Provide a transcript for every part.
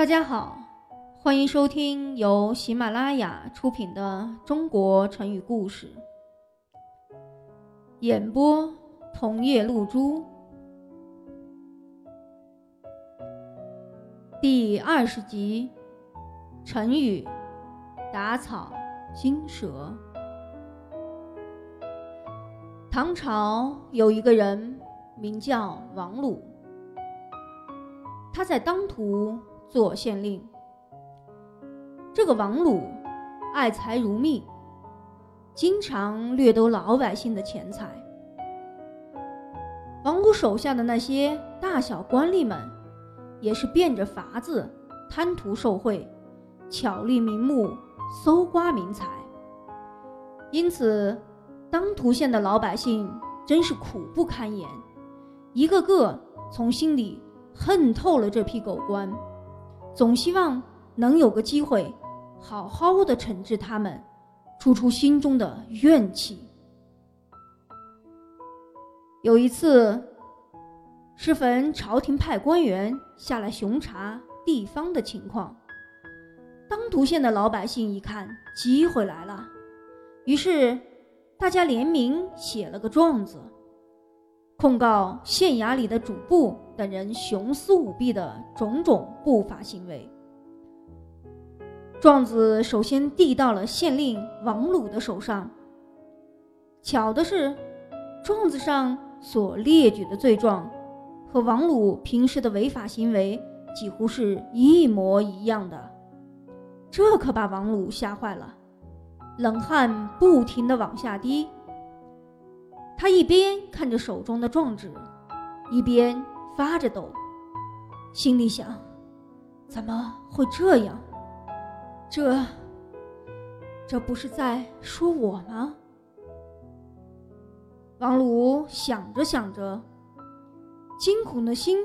大家好，欢迎收听由喜马拉雅出品的《中国成语故事》，演播桐叶露珠，第二十集，成语打草惊蛇。唐朝有一个人名叫王鲁，他在当涂。做县令，这个王鲁爱财如命，经常掠夺老百姓的钱财。王鲁手下的那些大小官吏们，也是变着法子贪图受贿，巧立名目搜刮民财。因此，当涂县的老百姓真是苦不堪言，一个个从心里恨透了这批狗官。总希望能有个机会，好好的惩治他们，出出心中的怨气。有一次，适逢朝廷派官员下来巡查地方的情况，当涂县的老百姓一看机会来了，于是大家联名写了个状子。控告县衙里的主簿等人徇私舞弊的种种不法行为。状子首先递到了县令王鲁的手上。巧的是，状子上所列举的罪状，和王鲁平时的违法行为几乎是一模一样的。这可把王鲁吓坏了，冷汗不停地往下滴。他一边看着手中的状纸，一边发着抖，心里想：怎么会这样？这，这不是在说我吗？王鲁想着想着，惊恐的心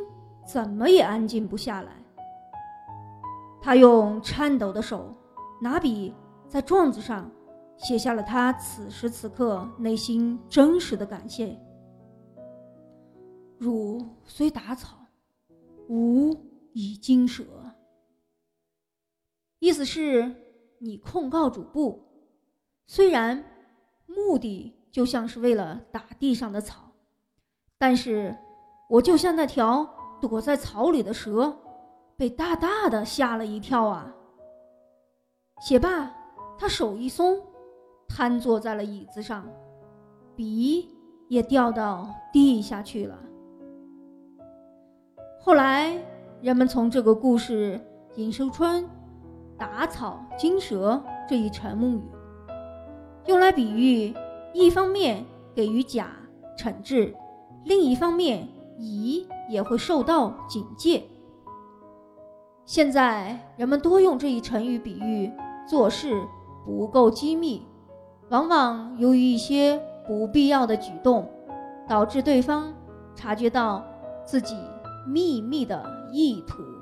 怎么也安静不下来。他用颤抖的手拿笔在状子上。写下了他此时此刻内心真实的感谢。汝虽打草，吾以惊蛇。意思是，你控告主簿，虽然目的就像是为了打地上的草，但是我就像那条躲在草里的蛇，被大大的吓了一跳啊！写罢，他手一松。瘫坐在了椅子上，笔也掉到地下去了。后来，人们从这个故事引申出“打草惊蛇”这一成语，用来比喻一方面给予甲惩治，另一方面乙也会受到警戒。现在，人们多用这一成语比喻做事不够机密。往往由于一些不必要的举动，导致对方察觉到自己秘密的意图。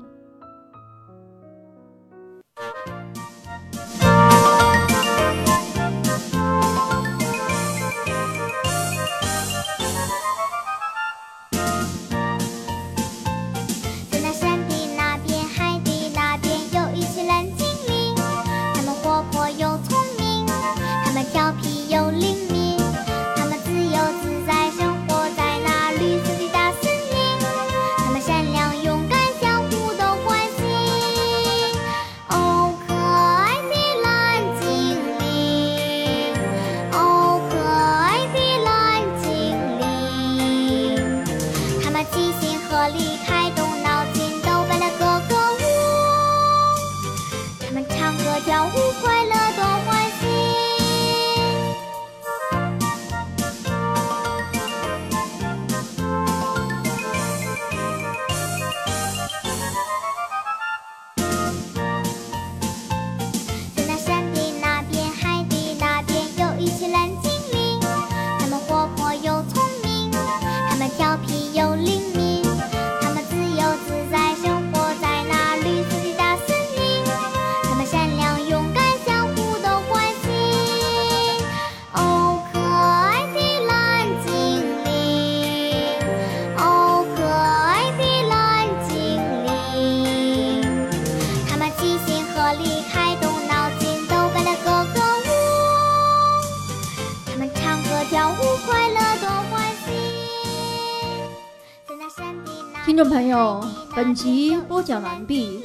听众朋友，本集播讲完毕，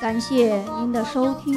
感谢您的收听。